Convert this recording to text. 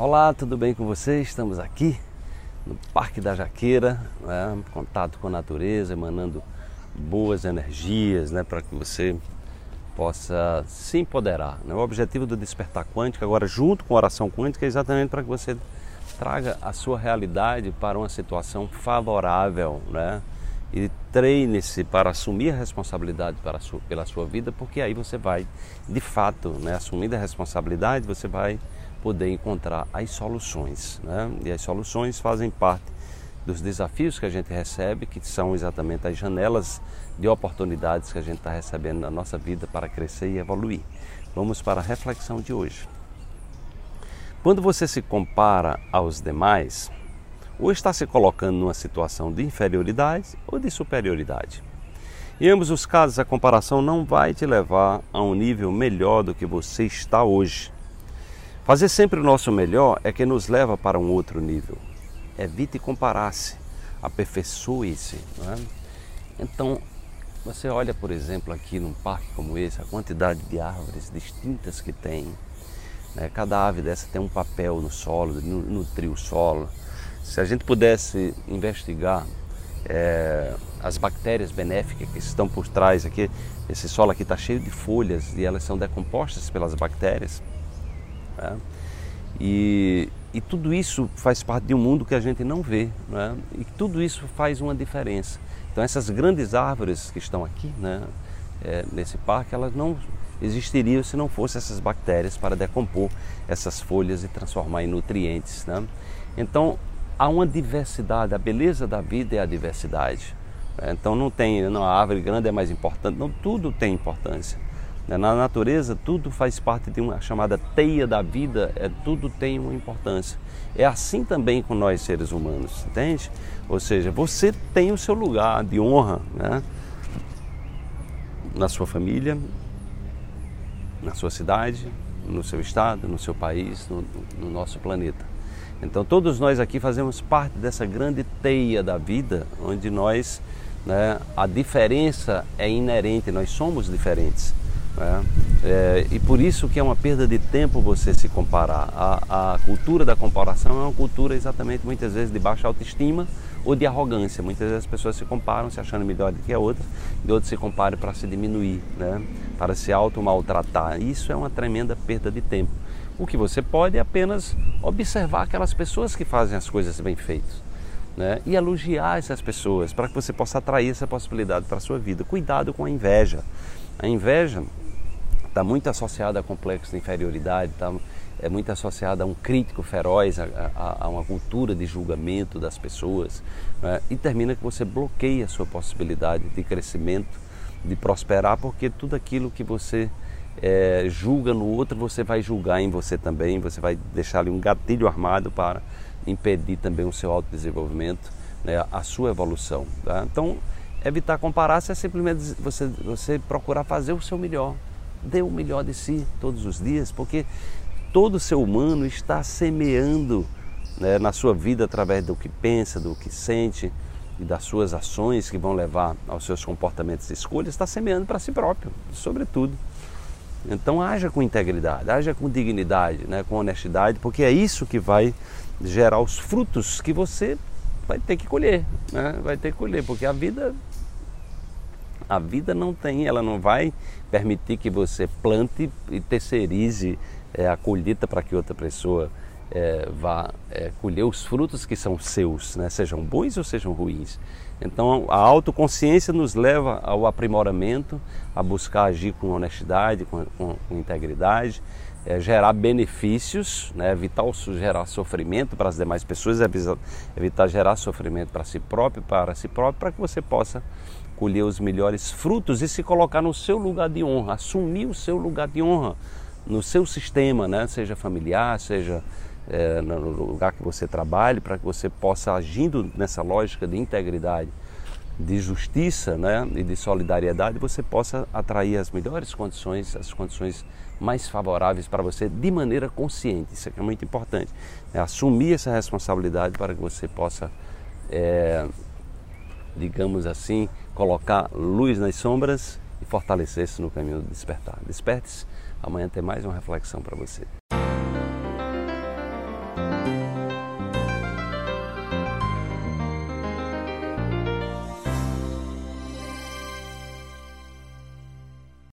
Olá, tudo bem com vocês? Estamos aqui no Parque da Jaqueira, né? contato com a natureza, emanando boas energias né? para que você possa se empoderar. Né? O objetivo do Despertar Quântico, agora junto com a oração quântica, é exatamente para que você traga a sua realidade para uma situação favorável né? e treine-se para assumir a responsabilidade para a sua, pela sua vida, porque aí você vai, de fato, né? assumindo a responsabilidade, você vai poder encontrar as soluções. Né? E as soluções fazem parte dos desafios que a gente recebe, que são exatamente as janelas de oportunidades que a gente está recebendo na nossa vida para crescer e evoluir. Vamos para a reflexão de hoje. Quando você se compara aos demais, ou está se colocando numa situação de inferioridade ou de superioridade. Em ambos os casos, a comparação não vai te levar a um nível melhor do que você está hoje. Fazer sempre o nosso melhor é que nos leva para um outro nível. Evite comparar-se, aperfeiçoe-se. É? Então, você olha, por exemplo, aqui num parque como esse, a quantidade de árvores distintas que tem. Né? Cada ave dessa tem um papel no solo, nutrir o solo. Se a gente pudesse investigar é, as bactérias benéficas que estão por trás aqui, esse solo aqui está cheio de folhas e elas são decompostas pelas bactérias. Né? E, e tudo isso faz parte de um mundo que a gente não vê, né? e tudo isso faz uma diferença. Então essas grandes árvores que estão aqui, né, é, nesse parque, elas não existiriam se não fossem essas bactérias para decompor essas folhas e transformar em nutrientes. Né? Então há uma diversidade, a beleza da vida é a diversidade. Então não tem, não, a árvore grande é mais importante, não, tudo tem importância. Né? Na natureza, tudo faz parte de uma chamada teia da vida, é, tudo tem uma importância. É assim também com nós seres humanos, entende? Ou seja, você tem o seu lugar de honra né? na sua família, na sua cidade, no seu estado, no seu país, no, no nosso planeta. Então, todos nós aqui fazemos parte dessa grande teia da vida, onde nós, né, a diferença é inerente, nós somos diferentes. É, é, e por isso que é uma perda de tempo você se comparar. A, a, cultura da comparação é uma cultura exatamente muitas vezes de baixa autoestima ou de arrogância. Muitas vezes as pessoas se comparam se achando melhor do que a outra, e outros se comparam para se diminuir, né? para se auto-maltratar. Isso é uma tremenda perda de tempo. O que você pode é apenas observar aquelas pessoas que fazem as coisas bem feitas. Né? E elogiar essas pessoas para que você possa atrair essa possibilidade para a sua vida. Cuidado com a inveja. A inveja está muito associada a complexo de inferioridade, está é muito associada a um crítico feroz, a, a, a uma cultura de julgamento das pessoas, né? e termina que você bloqueia a sua possibilidade de crescimento, de prosperar, porque tudo aquilo que você é, julga no outro, você vai julgar em você também, você vai deixar ali um gatilho armado para impedir também o seu autodesenvolvimento, né? a sua evolução. Tá? Então, evitar comparar-se é simplesmente você, você procurar fazer o seu melhor, dê o melhor de si todos os dias, porque todo ser humano está semeando né, na sua vida através do que pensa, do que sente e das suas ações que vão levar aos seus comportamentos e escolhas, está semeando para si próprio, sobretudo. Então haja com integridade, haja com dignidade, né, com honestidade, porque é isso que vai gerar os frutos que você vai ter que colher, né? vai ter que colher, porque a vida a vida não tem, ela não vai permitir que você plante e terceirize é, a colheita para que outra pessoa é, vá é, colher os frutos que são seus, né? sejam bons ou sejam ruins. Então a autoconsciência nos leva ao aprimoramento, a buscar agir com honestidade, com, com, com integridade, é, gerar benefícios, né? evitar gerar sofrimento para as demais pessoas, evitar gerar sofrimento para si próprio, para si próprio, para que você possa colher os melhores frutos e se colocar no seu lugar de honra, assumir o seu lugar de honra no seu sistema, né? seja familiar, seja é, no lugar que você trabalhe, para que você possa, agindo nessa lógica de integridade, de justiça né? e de solidariedade, você possa atrair as melhores condições, as condições mais favoráveis para você de maneira consciente. Isso é muito importante. É assumir essa responsabilidade para que você possa, é, digamos assim, colocar luz nas sombras e fortalecer-se no caminho do despertar. Desperte-se, amanhã tem mais uma reflexão para você.